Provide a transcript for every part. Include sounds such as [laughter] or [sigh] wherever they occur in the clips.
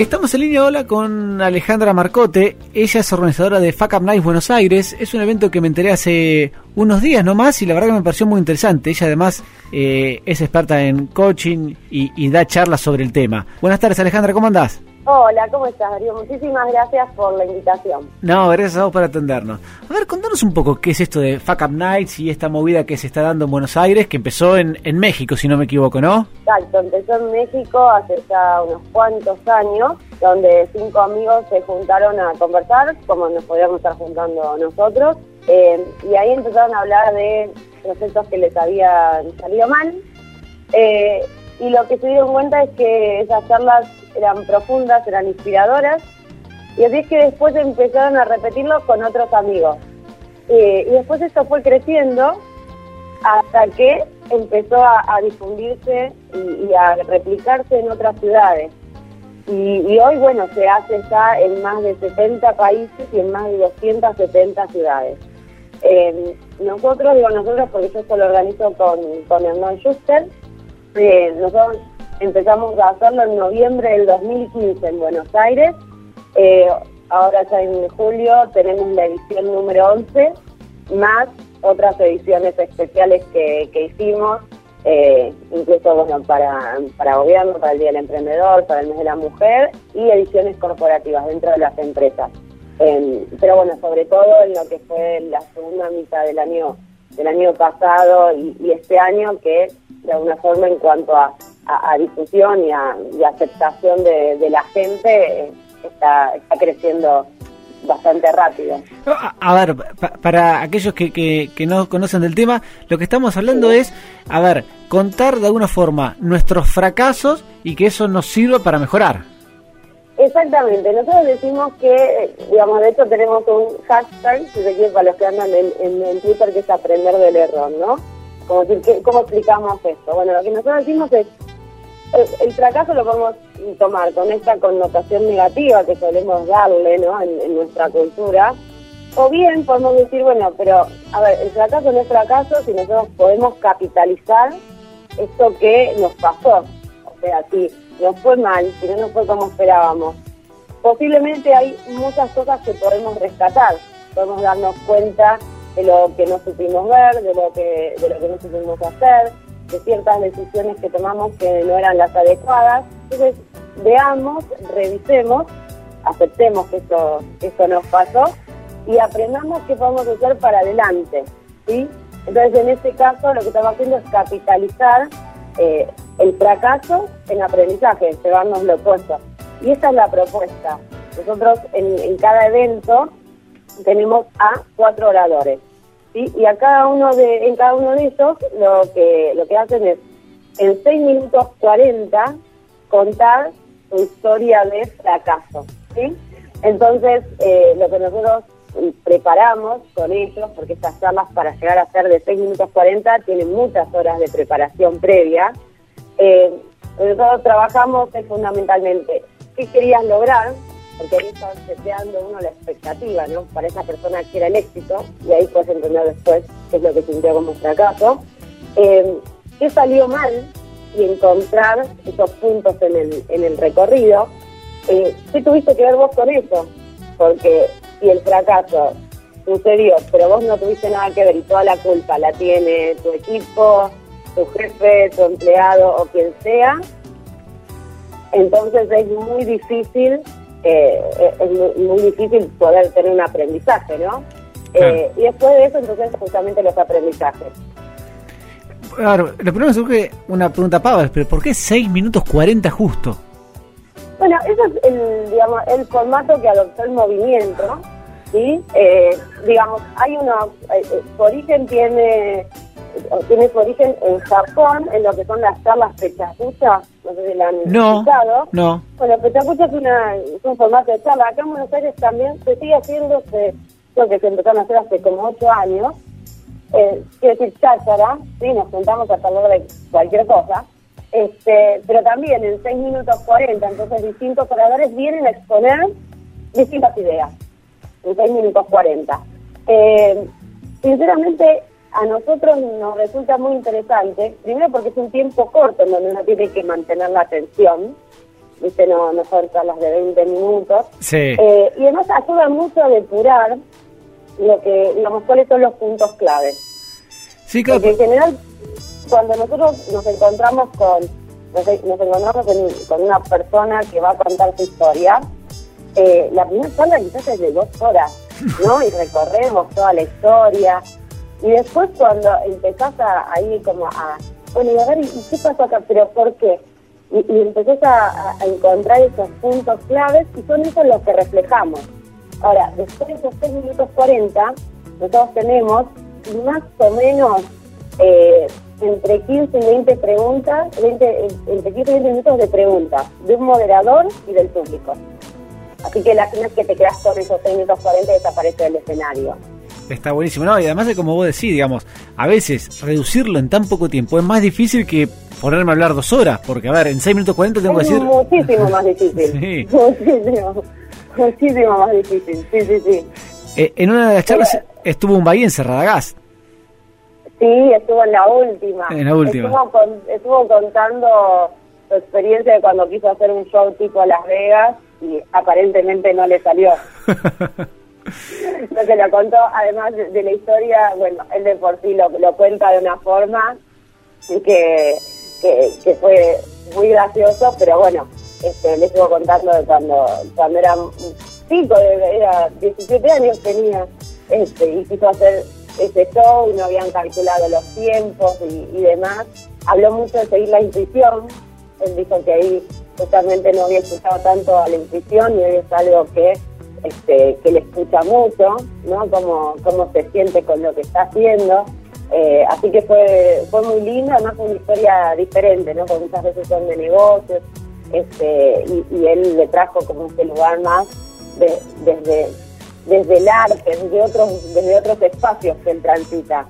Estamos en línea hola con Alejandra Marcote. Ella es organizadora de Fuck Up Night Buenos Aires. Es un evento que me enteré hace unos días nomás y la verdad que me pareció muy interesante. Ella además eh, es experta en coaching y, y da charlas sobre el tema. Buenas tardes Alejandra, ¿cómo andás? Hola, ¿cómo estás, Darío? Muchísimas gracias por la invitación. No, gracias a vos por atendernos. A ver, contanos un poco qué es esto de Fuck Up Nights y esta movida que se está dando en Buenos Aires, que empezó en, en México, si no me equivoco, ¿no? Exacto, empezó en México hace ya unos cuantos años, donde cinco amigos se juntaron a conversar, como nos podíamos estar juntando nosotros, eh, y ahí empezaron a hablar de procesos que les habían salido mal. Eh, y lo que se dieron cuenta es que esas charlas eran profundas, eran inspiradoras, y así es que después empezaron a repetirlo con otros amigos. Y después esto fue creciendo hasta que empezó a, difundirse y, a replicarse en otras ciudades. Y, y, hoy, bueno, se hace ya en más de 70 países y en más de 270 ciudades. Eh, nosotros, digo nosotros porque yo esto lo organizo con, con Hernán Schuster, eh, nosotros empezamos a hacerlo en noviembre del 2015 en Buenos Aires. Eh, ahora ya en julio tenemos la edición número 11, más otras ediciones especiales que, que hicimos, eh, incluso para, para gobierno, para el Día del Emprendedor, para el mes de la mujer y ediciones corporativas dentro de las empresas. Eh, pero bueno, sobre todo en lo que fue la segunda mitad del año del año pasado y este año que de alguna forma en cuanto a, a, a difusión y a, y aceptación de, de, la gente eh, está, está creciendo bastante rápido. A, a ver, pa, para aquellos que, que, que, no conocen del tema, lo que estamos hablando sí. es, a ver, contar de alguna forma nuestros fracasos y que eso nos sirva para mejorar. Exactamente, nosotros decimos que, digamos, de hecho tenemos un hashtag, si se quiere, para los que andan en, en, en Twitter, que es aprender del error, ¿no? Como decir, ¿qué, ¿cómo explicamos esto? Bueno, lo que nosotros decimos es, el, fracaso lo podemos tomar con esta connotación negativa que solemos darle, ¿no? En, en, nuestra cultura, o bien podemos decir, bueno, pero, a ver, el fracaso no es fracaso si nosotros podemos capitalizar esto que nos pasó. O sea, si nos fue mal, si no nos fue como esperábamos, posiblemente hay muchas cosas que podemos rescatar, podemos darnos cuenta de lo que no supimos ver, de lo que, de lo que no supimos hacer, de ciertas decisiones que tomamos que no eran las adecuadas. Entonces, veamos, revisemos, aceptemos que esto, que nos pasó y aprendamos qué podemos hacer para adelante. ¿sí? Entonces, en este caso, lo que estamos haciendo es capitalizar eh, el fracaso en aprendizaje, llevarnos lo opuesto. Y esa es la propuesta. Nosotros en cada evento tenemos a cuatro oradores. ¿Sí? Y a cada uno de, en cada uno de ellos lo que, lo que hacen es, en 6 minutos 40, contar su historia de fracaso. ¿sí? Entonces, eh, lo que nosotros preparamos con ellos, porque estas charlas para llegar a ser de 6 minutos 40 tienen muchas horas de preparación previa, eh, nosotros trabajamos es fundamentalmente qué querías lograr, porque ahí está seteando uno la expectativa, ¿no? Para esa persona que era el éxito, y ahí puedes entender después qué es lo que sintió como fracaso. Eh, ¿Qué salió mal? Y encontrar esos puntos en el, en el recorrido. Eh, ¿Qué tuviste que ver vos con eso? Porque si el fracaso sucedió, pero vos no tuviste nada que ver y toda la culpa la tiene tu equipo, tu jefe, tu empleado o quien sea, entonces es muy difícil eh, es muy, difícil poder tener un aprendizaje, ¿no? Eh, y después de eso, entonces, justamente los aprendizajes. Claro, lo primero surge una pregunta pava, pero ¿por qué 6 minutos 40 justo? Bueno, eso es el, digamos, el formato que adoptó el movimiento, ¿sí? Eh, digamos, hay uno, eh, su origen tiene tiene su origen en Japón, en lo que son las charlas pechacucha, no sé si la han no, escuchado. No. Bueno, pechacucha es, una, es un formato de charla. Acá en Buenos Aires también se sigue haciendo, se, creo que se empezaron a hacer hace como ocho años. Eh, quiero decir, cháchara, ¿sí? nos sentamos a hablar de cualquier cosa. Este, pero también en 6 minutos 40, entonces distintos oradores vienen a exponer distintas ideas en 6 minutos 40. Eh, sinceramente, a nosotros nos resulta muy interesante, primero porque es un tiempo corto en donde uno tiene que mantener la atención, viste, no, no son las de 20 minutos. Sí. Eh, y además ayuda mucho a depurar lo que, digamos, cuáles son los puntos claves. Sí, claro. Porque en general, cuando nosotros nos encontramos con, nos, nos encontramos con, con una persona que va a contar su historia, eh, la primera charla quizás es de dos horas, ¿no? Y recorremos toda la historia. Y después cuando empezás a, ahí como a, bueno, y a ver, ¿y qué pasó acá? ¿Pero por qué? Y, y empezás a, a encontrar esos puntos claves y son esos los que reflejamos. Ahora, después de esos 6 minutos 40, nosotros tenemos más o menos eh, entre 15 y 20 preguntas, 20, entre 15 y 20 minutos de preguntas de un moderador y del público. Así que la no es que te quedas con esos 6 minutos 40 y desaparece del escenario. Está buenísimo, ¿no? Y además de como vos decís, digamos, a veces reducirlo en tan poco tiempo es más difícil que ponerme a hablar dos horas, porque a ver, en 6 minutos 40 tengo es que decir... muchísimo más difícil. [laughs] Sí. Muchísimo, muchísimo más difícil. Sí, sí, sí. Eh, en una de las charlas estuvo un bahiense, Radagás. Sí, estuvo en la última. En la última. Estuvo, con- estuvo contando su experiencia de cuando quiso hacer un show tipo Las Vegas y aparentemente no le salió. [laughs] [laughs] Lo que lo contó, además de, la historia, bueno, él de por sí lo, cuenta de una forma que, que, fue muy gracioso, pero bueno, este, le estuvo contando de cuando, cuando era chico, era 17 años tenía, este, y quiso hacer ese show y no habían calculado los tiempos y, y demás. Habló mucho de seguir la intuición, él dijo que ahí justamente no había escuchado tanto a la intuición y hoy es algo que este, que le escucha mucho, ¿no? Cómo, cómo se siente con lo que está haciendo. Eh, así que fue fue muy lindo, además fue una historia diferente, ¿no? Porque muchas veces son de negocios, este, y, él le trajo como este lugar más de- desde desde el arte, desde otros desde otros espacios que él transita.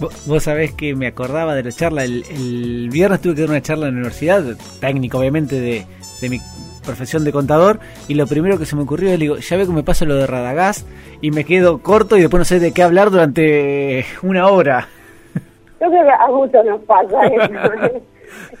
Vos, vos sabés que me acordaba de la charla, el, el viernes tuve que dar una charla en la universidad, técnico obviamente de, de mi profesión de contador, y lo primero que se me ocurrió es, digo, ya veo que me pasa lo de Radagás y me quedo corto y después no sé de qué hablar durante una hora. [laughs] Yo creo que a muchos nos pasa eso.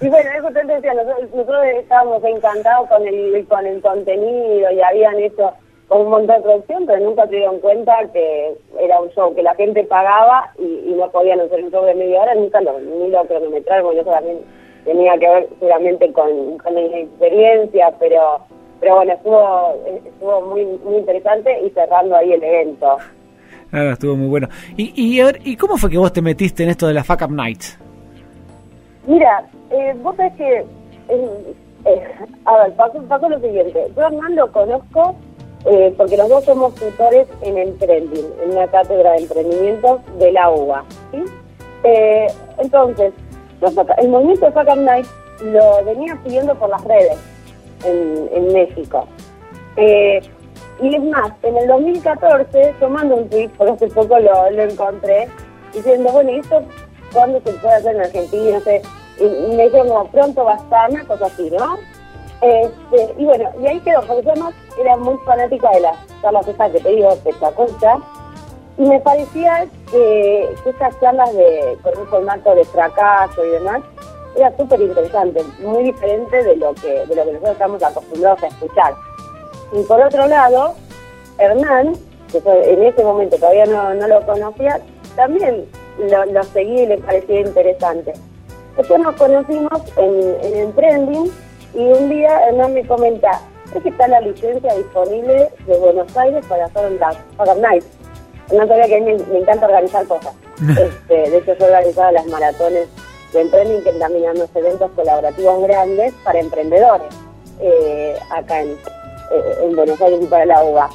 [laughs] y bueno, eso te decía, nosotros, nosotros estábamos encantados con el, con el contenido y habían hecho con un montón de producción, pero nunca se dieron cuenta que era un show que la gente pagaba y, y no podían hacer un show de media hora, nunca lo, ni lo cronometraron, porque eso también tenía que ver seguramente con, con la experiencia, pero pero bueno, estuvo estuvo muy muy interesante y cerrando ahí el evento. Ah, estuvo muy bueno. Y, y, a ver, ¿y cómo fue que vos te metiste en esto de la Fuck Up Nights? Mira, eh, vos sabés que, eh, eh, a ver, pasó, pasó lo siguiente. Yo a Hernán lo conozco eh, porque los dos somos tutores en el trending, en una cátedra de emprendimiento de la UBA. ¿sí? Eh, entonces, el movimiento de Fuck Night lo venía siguiendo por las redes en, México. Eh, y es más, en el 2014 yo mando un tweet, porque hace poco lo, encontré, diciendo, bueno, ¿y esto cuándo se puede hacer en Argentina? Y, me dijeron como, pronto va a estar, cosa así, ¿no? Este, y bueno, y ahí quedó, porque yo además era muy fanática de las charlas que te digo, Pechaconcha, y me parecía que, que esas charlas de, con un formato de fracaso y demás, era súper interesante, muy diferente de lo que de lo que nosotros estamos acostumbrados a escuchar. Y por otro lado, Hernán, que en ese momento todavía no, no lo conocía, también lo, lo seguí y le parecía interesante. Después nos conocimos en, en trending y un día Hernán me comenta, es que está la licencia disponible de Buenos Aires para hacer Up Nights. No sabía que a mí me, me encanta organizar cosas. [laughs] Este, de hecho, yo he organizado las maratones de emprending, que también eventos colaborativos grandes para emprendedores eh, acá en, eh, en Buenos Aires y para la UBA.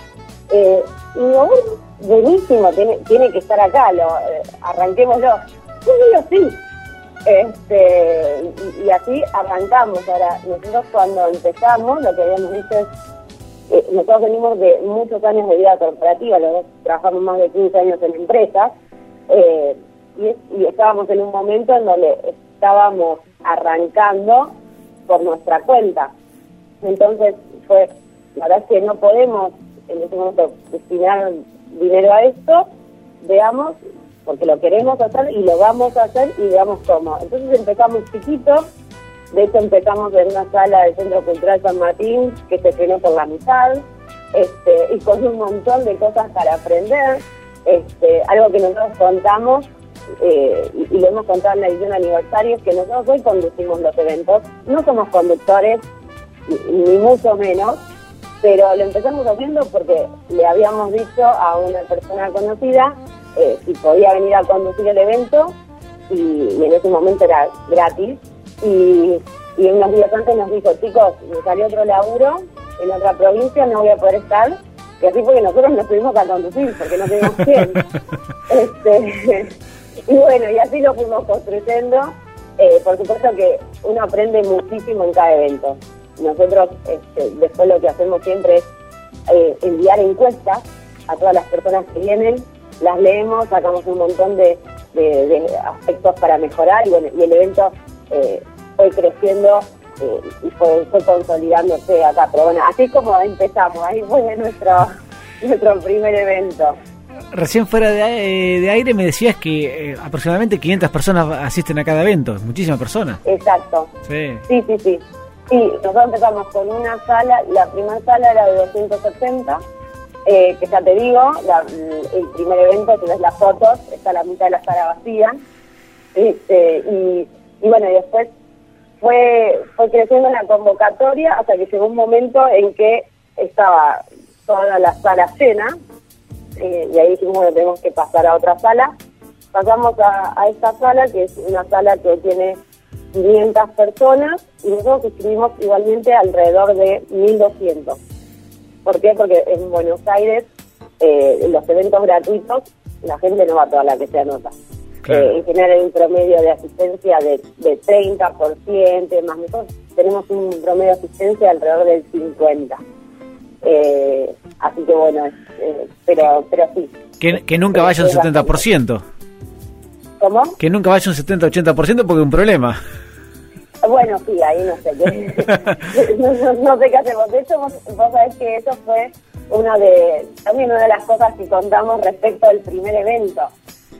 Eh, y digo, bueno, buenísimo, tiene, tiene que estar acá, lo, eh, arranquémoslo. Yo digo, sí. Este, y, y así arrancamos. Ahora, nosotros cuando empezamos, lo que habíamos dicho es eh, nosotros venimos de muchos años de vida corporativa, los dos trabajamos más de 15 años en empresas, eh, y, y estábamos en un momento en donde estábamos arrancando por nuestra cuenta. Entonces fue, la verdad es que no podemos en ese momento destinar dinero a esto, veamos, porque lo queremos hacer y lo vamos a hacer y veamos cómo. Entonces empezamos chiquitos, De hecho, empezamos en una sala del Centro Cultural San Martín que se frenó por la mitad este, y con un montón de cosas para aprender. Este, algo que nosotros contamos eh, y, lo hemos contado en la edición aniversario es que nosotros hoy conducimos los eventos. No somos conductores, ni mucho menos, pero lo empezamos haciendo porque le habíamos dicho a una persona conocida eh, si podía venir a conducir el evento y, en ese momento era gratis. Y, y unos días antes nos dijo, chicos, me salió otro laburo en otra provincia, no voy a poder estar. Y así fue que nosotros nos tuvimos que conducir porque no teníamos [laughs] tiempo. este, [laughs] y bueno, y así lo fuimos construyendo. Eh, por supuesto que uno aprende muchísimo en cada evento. Nosotros este, después lo que hacemos siempre es eh, enviar encuestas a todas las personas que vienen, las leemos, sacamos un montón de, aspectos para mejorar y, y el evento eh, fue creciendo eh, y fue, consolidándose acá. Pero bueno, así es como empezamos, ahí fue nuestro, [laughs] nuestro primer evento. Recién fuera de, de aire me decías que eh, aproximadamente 500 personas asisten a cada evento, muchísimas personas. Exacto. Sí, sí, sí. sí. Sí, nosotros empezamos con una sala, la primera sala era de 270, eh, que ya te digo, el primer evento, si ves las fotos, está la mitad de la sala vacía. Este, y, y bueno, y después fue, fue creciendo la convocatoria hasta que llegó un momento en que estaba toda la sala llena, eh, y ahí dijimos, bueno, tenemos que pasar a otra sala. Pasamos a, esta sala, que es una sala que tiene 500 personas, y nosotros escribimos igualmente alrededor de 1200. ¿Por qué? Porque en Buenos Aires, eh, los eventos gratuitos, la gente no va toda la que se anota. Eh, en general hay un promedio de asistencia de, de 30%, más nosotros tenemos un promedio de asistencia alrededor del 50%. Eh, así que bueno, eh, pero, pero sí. Que, que nunca vaya un 70%. ¿Cómo? Que nunca vaya un 70-80% porque es un problema. Bueno, sí, ahí no sé qué. [laughs] no, sé qué hacemos. De hecho, vos, sabés que eso fue una de, también una de las cosas que contamos respecto al primer evento.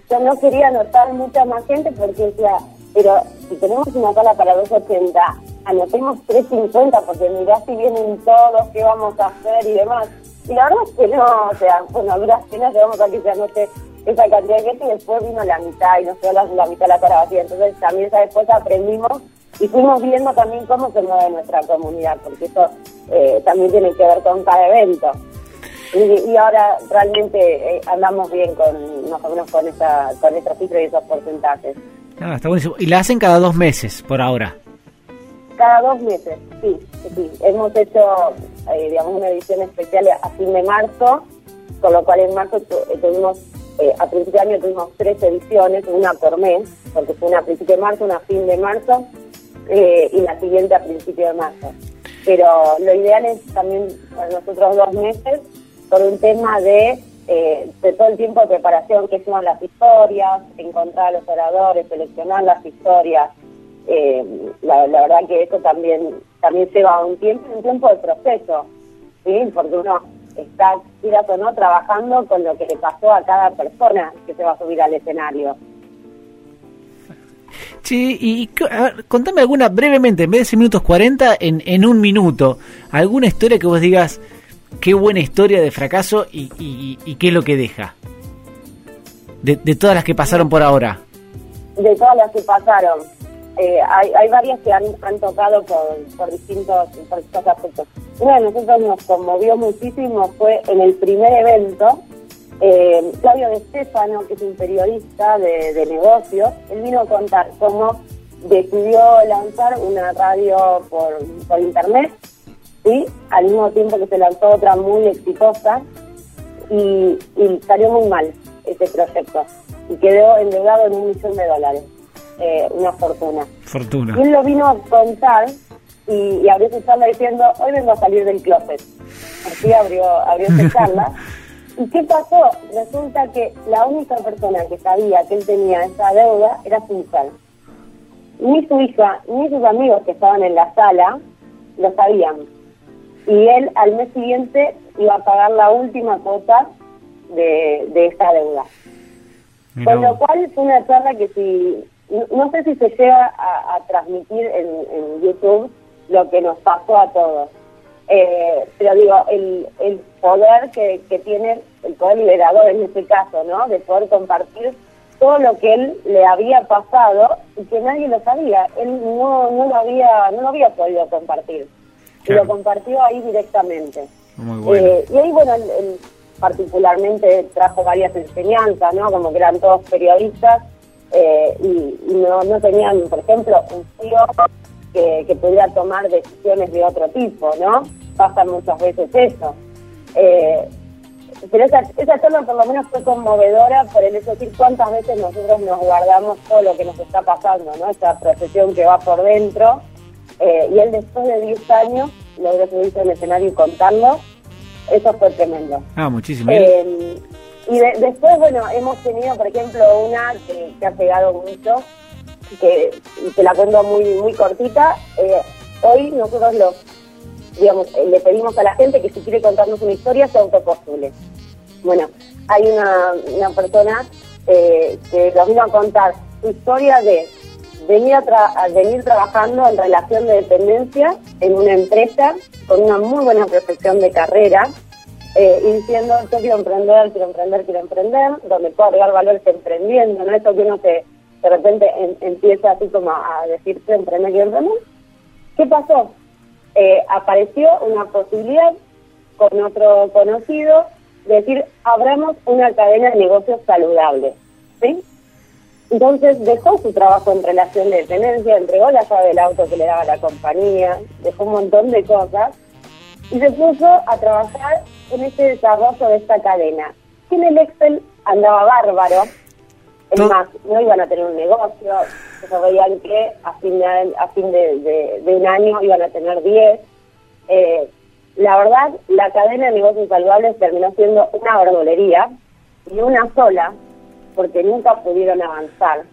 Yo no quería anotar mucha más gente porque decía, pero si tenemos una sala para 280, anotemos 350 porque mirá si vienen todos, qué vamos a hacer y demás. Y la verdad es que no, o sea, bueno, a duras penas llegamos a que se anote esa cantidad de gente y después vino la mitad y nos quedó la, la mitad de la cara vacía. Entonces también esa después aprendimos y fuimos viendo también cómo se mueve nuestra comunidad, porque eso eh, también tiene que ver con cada evento. Y, ahora realmente eh, andamos bien con más o menos con esa con esa cifra y esos porcentajes. Ah, está buenísimo. ¿Y la hacen cada dos meses por ahora? Cada dos meses, sí. sí. Hemos hecho, eh, digamos, una edición especial a fin de marzo, con lo cual en marzo tuvimos, a principio de año tuvimos tres ediciones, una por mes, porque fue una a principio de marzo, una a fin de marzo eh, y la siguiente a principio de marzo. Pero lo ideal es también para nosotros dos meses por un tema de, eh, de todo el tiempo de preparación que son las historias, encontrar a los oradores, seleccionar las historias. Eh, la, verdad que eso también también lleva un tiempo, un tiempo de proceso, ¿sí? porque uno está, quieras o no, trabajando con lo que le pasó a cada persona que se va a subir al escenario. Sí, y contame alguna brevemente, en vez de 6 minutos 40, en, en un minuto, alguna historia que vos digas, qué buena historia de fracaso y, y, qué es lo que deja. De, de, todas las que pasaron por ahora. De todas las que pasaron. Eh, hay, hay varias que han, han tocado por, por, distintos, por distintos aspectos. Una de nosotros nos conmovió muchísimo fue en el primer evento, eh, Claudio De Stefano, que es un periodista de, negocios, él vino a contar cómo decidió lanzar una radio por, por internet, ¿sí? al mismo tiempo que se lanzó otra muy exitosa, y, salió muy mal ese proyecto, y quedó endeudado en un millón de dólares, eh, una fortuna. Fortuna. Y él lo vino a contar y, abrió su charla diciendo, hoy vengo a salir del closet. Así abrió, abrió su charla. [laughs] ¿Y qué pasó? Resulta que la única persona que sabía que él tenía esa deuda era su hija. Ni su hija, ni sus amigos que estaban en la sala lo sabían. Y él al mes siguiente iba a pagar la última cuota de, de esa deuda. Con lo cual fue una charla que si, no, sé si se llega a, transmitir en, YouTube lo que nos pasó a todos. Eh, pero digo, el, el poder que, que tiene, el poder liberador en este caso, ¿no? De poder compartir todo lo que él le había pasado y que nadie lo sabía. Él no, no lo había no lo había podido compartir. Y lo compartió ahí directamente. Eh, y ahí, bueno, él, particularmente trajo varias enseñanzas, ¿no? Como que eran todos periodistas eh, y, no, no tenían, por ejemplo, un tío que, que pudiera tomar decisiones de otro tipo, ¿no? Pasa muchas veces eso. Eh, pero esa, esa charla por lo menos fue conmovedora por el hecho de decir cuántas veces nosotros nos guardamos todo lo que nos está pasando, ¿no? Esa procesión que va por dentro. Eh, y él después de 10 años logró subirse al escenario y contarlo. Eso fue tremendo. Ah, muchísimo. Eh, y después, bueno, hemos tenido, por ejemplo, una que, ha pegado mucho, que te la cuento muy muy cortita. Eh, hoy nosotros los digamos, eh, le pedimos a la gente que si quiere contarnos una historia se autopostule. Bueno, hay una, una persona eh, que nos vino a contar su historia de venir, a venir trabajando en relación de dependencia en una empresa con una muy buena proyección de carrera eh, diciendo yo quiero emprender, quiero emprender, quiero emprender, donde puedo agregar valores emprendiendo, no eso que uno se, de repente empieza así como a decir quiero emprender, quiero emprender. ¿Qué pasó? Eh, apareció una posibilidad con otro conocido de decir, abramos una cadena de negocios saludable. ¿sí? Entonces dejó su trabajo en relación de dependencia, entregó la llave del auto que le daba la compañía, dejó un montón de cosas y se puso a trabajar en este desarrollo de esta cadena. Que en el Excel andaba bárbaro, es más, no iban a tener un negocio, se veían que a fin de, a fin de, un año iban a tener 10. Eh, la verdad, la cadena de negocios saludables terminó siendo una verdulería y una sola, porque nunca pudieron avanzar.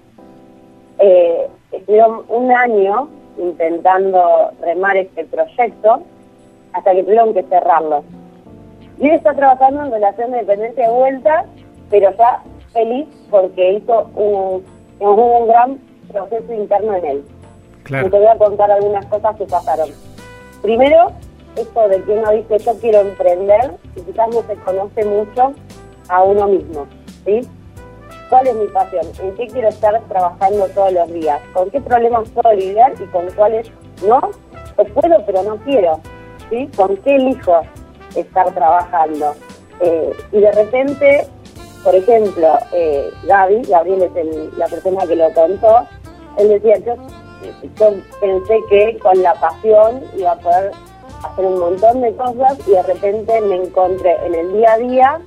Eh, estuvieron un año intentando remar este proyecto hasta que tuvieron que cerrarlo. Y él está trabajando en relación de dependencia de vuelta, pero ya feliz porque hizo un, un gran proceso interno en él. Y te voy a contar algunas cosas que pasaron. Primero, esto de que uno dice yo quiero emprender y quizás no se conoce mucho a uno mismo, ¿sí? ¿Cuál es mi pasión? ¿En qué quiero estar trabajando todos los días? ¿Con qué problemas puedo lidiar y con cuáles no? O puedo pero no quiero, ¿sí? ¿Con qué elijo estar trabajando? Eh, y de repente por ejemplo, eh, Gaby, Gabriel es la persona que lo contó, él decía, yo, pensé que con la pasión iba a poder hacer un montón de cosas y de repente me encontré en el día a día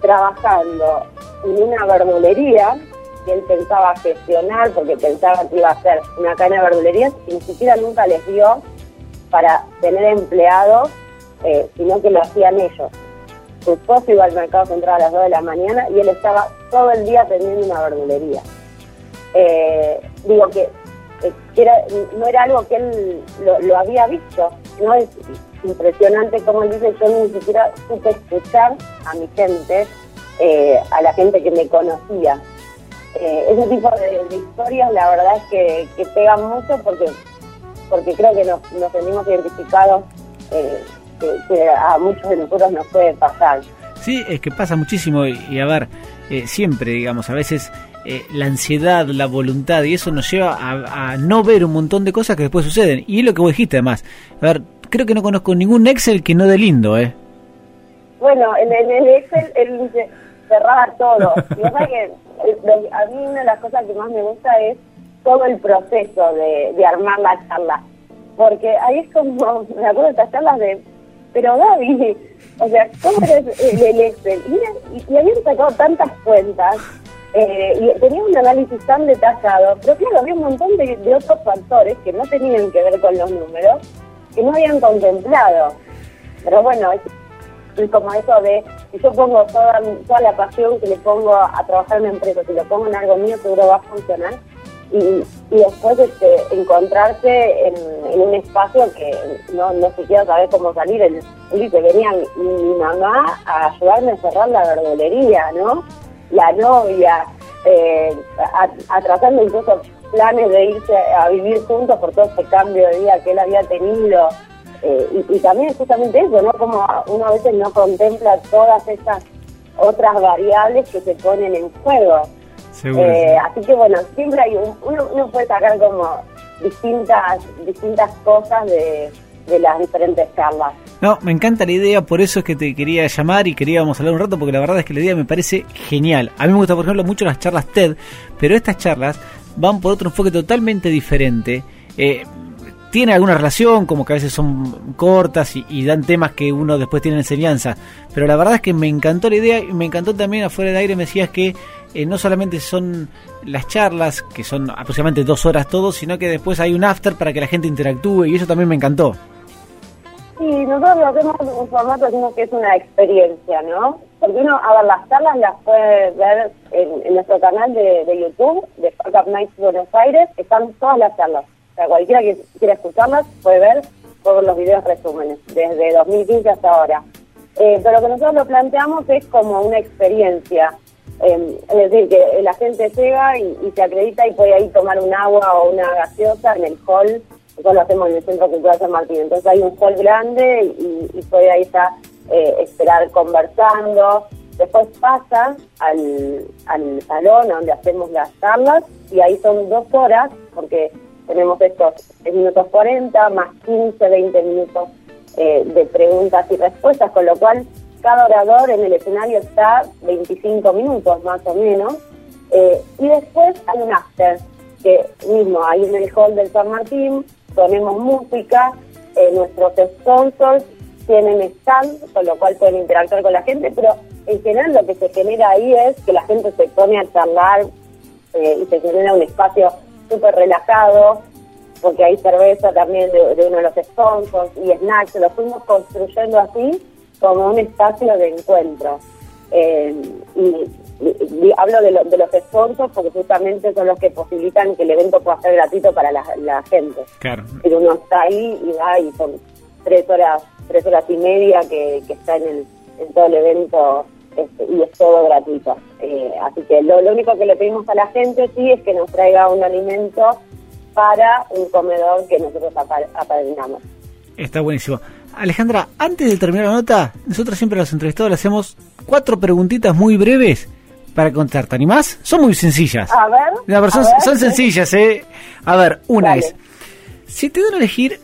trabajando en una verdulería que él pensaba gestionar porque pensaba que iba a ser una cadena de verdulerías y ni siquiera nunca les dio para tener empleados, eh, sino que lo hacían ellos su esposo iba al mercado central a las 2 de la mañana y él estaba todo el día atendiendo una verdulería. Eh, digo que, eh, no era algo que él lo, había visto, no es impresionante como él dice, yo ni siquiera supe escuchar a mi gente, eh, a la gente que me conocía. ese tipo de, historias la verdad es que, que pegan mucho porque porque creo que nos, nos sentimos identificados que, a muchos de nosotros nos puede pasar. Sí, es que pasa muchísimo y, a ver, eh, siempre, digamos, a veces eh, la ansiedad, la voluntad y eso nos lleva a, no ver un montón de cosas que después suceden. Y es lo que vos dijiste además. A ver, creo que no conozco ningún Excel que no dé lindo, ¿eh? Bueno, en el, Excel él cerraba todo. [laughs] y que a mí una de las cosas que más me gusta es todo el proceso de, de armar la charla. Porque ahí es como, [laughs] me acuerdo de estas charlas de pero Gaby, o sea, ¿cómo eres el Excel? Y, y, habían sacado tantas cuentas eh, y tenía un análisis tan detallado, pero claro, había un montón de, otros factores que no tenían que ver con los números, que no habían contemplado. Pero bueno, es, como eso de, si yo pongo toda, toda la pasión que le pongo a, trabajar en una empresa, si lo pongo en algo mío, seguro va a funcionar y, después este, encontrarse en, un espacio que no, no siquiera sabes cómo salir. El, dice, venía mi mamá a ayudarme a cerrar la verdulería, ¿no? La novia, eh, atrasando incluso planes de irse a vivir juntos por todo este cambio de vida que él había tenido. Eh, y, también justamente eso, ¿no? Como uno a veces no contempla todas esas otras variables que se ponen en juego. Eh, así que bueno, siempre hay uno, uno puede sacar como distintas distintas cosas de, de las diferentes charlas. No, me encanta la idea, por eso es que te quería llamar y queríamos hablar un rato, porque la verdad es que la idea me parece genial. A mí me gusta, por ejemplo, mucho las charlas TED, pero estas charlas van por otro enfoque totalmente diferente. Eh, tiene alguna relación, como que a veces son cortas y, dan temas que uno después tiene enseñanza. Pero la verdad es que me encantó la idea y me encantó también afuera de aire me decías que eh, no solamente son las charlas, que son aproximadamente dos horas todos, sino que después hay un after para que la gente interactúe y eso también me encantó. Sí, nosotros lo hacemos en un formato decimos que es una experiencia, ¿no? Porque uno, a ver, las charlas las puede ver en, nuestro canal de, YouTube, de Fuck Up Nights Buenos Aires, están todas las charlas. O sea, cualquiera que quiera escucharlas puede ver todos los videos resúmenes, desde 2015 hasta ahora. Eh, pero lo que nosotros lo planteamos es como una experiencia. Eh, es decir, que la gente llega y, se acredita y puede ahí tomar un agua o una gaseosa en el hall nosotros lo hacemos en el Centro Cultural San Martín. Entonces hay un hall grande y, puede ahí estar, eh, esperar conversando. Después pasa al, al salón donde hacemos las charlas y ahí son dos horas porque tenemos estos 10 minutos 40 más 15, 20 minutos eh, de preguntas y respuestas, con lo cual cada orador en el escenario está 25 minutos más o menos. Eh, y después hay un after, que mismo ahí en el hall del San Martín ponemos música, eh, nuestros sponsors tienen stand, con lo cual pueden interactuar con la gente, pero en general lo que se genera ahí es que la gente se pone a charlar y se genera un espacio súper relajado, porque hay cerveza también de, uno de los sponsors y snacks, lo fuimos construyendo así como un espacio de encuentro. Eh, y hablo de, los sponsors porque justamente son los que posibilitan que el evento pueda ser gratuito para la, gente. Claro. Pero uno está ahí y va y son tres horas, tres horas y media que, está en, el, en todo el evento este, y es todo gratuito. Eh, así que lo, único que le pedimos a la gente sí es que nos traiga un alimento para un comedor que nosotros apadrinamos. Está buenísimo. Alejandra, antes de terminar la nota, nosotros siempre a los entrevistados le hacemos cuatro preguntitas muy breves para contarte. ¿Te animás? Son muy sencillas. A ver. son, sencillas, ¿eh? A ver, una es, si te dan a elegir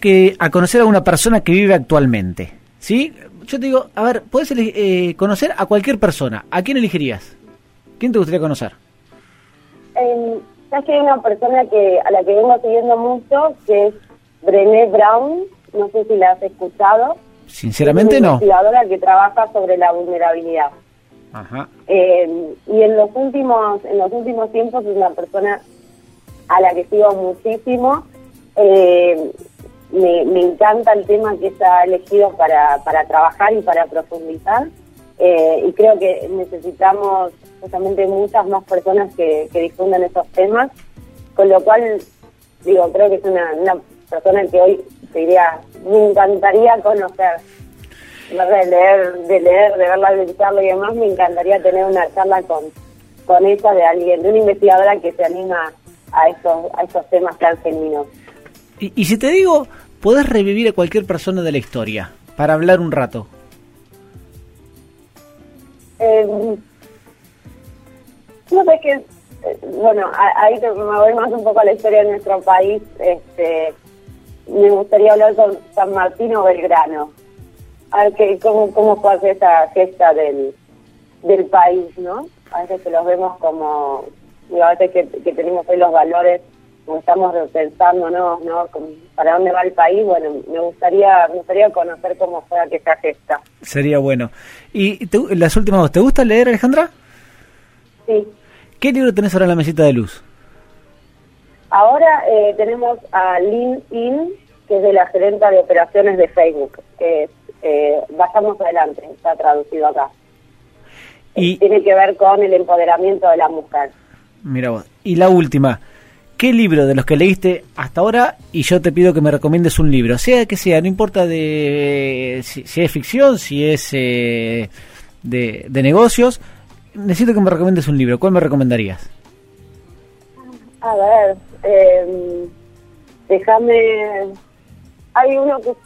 que a conocer a una persona que vive actualmente, ¿sí? Yo te digo, a ver, puedes eh, conocer a cualquier persona. ¿A quién elegirías? ¿Quién te gustaría conocer? Eh, que hay una persona que a la que vengo siguiendo mucho, que es Brené Brown. No sé si la has escuchado. Sinceramente es una no. investigadora que trabaja sobre la vulnerabilidad. Eh, y en los últimos en los últimos tiempos es una persona a la que sigo muchísimo. Eh, me, encanta el tema que está elegido para, para trabajar y para profundizar. Eh, y creo que necesitamos justamente muchas más personas que, que difundan esos temas. Con lo cual, digo, creo que es una, una persona que hoy te diría, me encantaría conocer de leer, de leer, de verla, de charla y demás, me encantaría tener una charla con, con ella de alguien, de una investigadora que se anima a estos, a estos temas tan genuinos. Y, si te digo, podés revivir a cualquier persona de la historia para hablar un rato. Eh, no sé qué, eh, bueno, ahí me voy más un poco a la historia de nuestro país. Este, me gustaría hablar con San Martín o Belgrano a ver que, cómo, cómo fue esa gesta del, del país, ¿no? A veces que los vemos como, a veces que, tenemos hoy los valores, como estamos pensando, ¿no? ¿no? ¿Para dónde va el país? Bueno, me gustaría, me gustaría conocer cómo fue aquella gesta. Sería bueno. ¿Y las últimas dos, te gusta leer, Alejandra? Sí. ¿Qué libro tenés ahora en la mesita de luz? Ahora eh, tenemos a Lin In, que es de la gerenta de operaciones de Facebook, que es eh, vayamos adelante, está traducido acá. Y tiene que ver con el empoderamiento de la mujer. Mira vos. Y la última, ¿qué libro de los que leíste hasta ahora? Y yo te pido que me recomiendes un libro, sea que sea, no importa de si, es ficción, si es eh, de, negocios, necesito que me recomiendes un libro. ¿Cuál me recomendarías? A ver, eh, déjame... Hay uno que es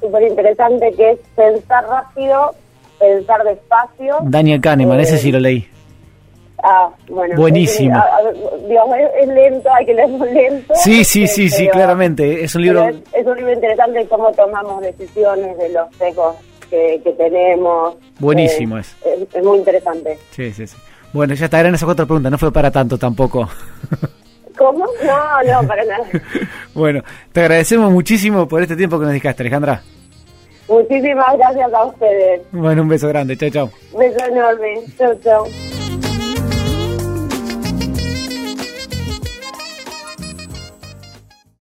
súper interesante que es Pensar rápido, pensar despacio. Daniel Kahneman, ese sí lo leí. Ah, bueno. Buenísimo. Es, a, a, digamos, es, es, lento, hay que leerlo [laughs] lento. Sí, sí, sí, sí, claramente. Es un libro... Es, es, un libro interesante cómo tomamos decisiones, de los sesgos que, que tenemos. Buenísimo eh, es. es. muy interesante. Sí, sí, sí. Bueno, ya está, eran esas cuatro preguntas, no fue para tanto tampoco. [laughs] ¿Cómo? No, no, para nada. [laughs] bueno, te agradecemos muchísimo por este tiempo que nos dedicaste, Alejandra. Muchísimas gracias a ustedes. Bueno, un beso grande, chao, chao. Beso enorme, chao, chao.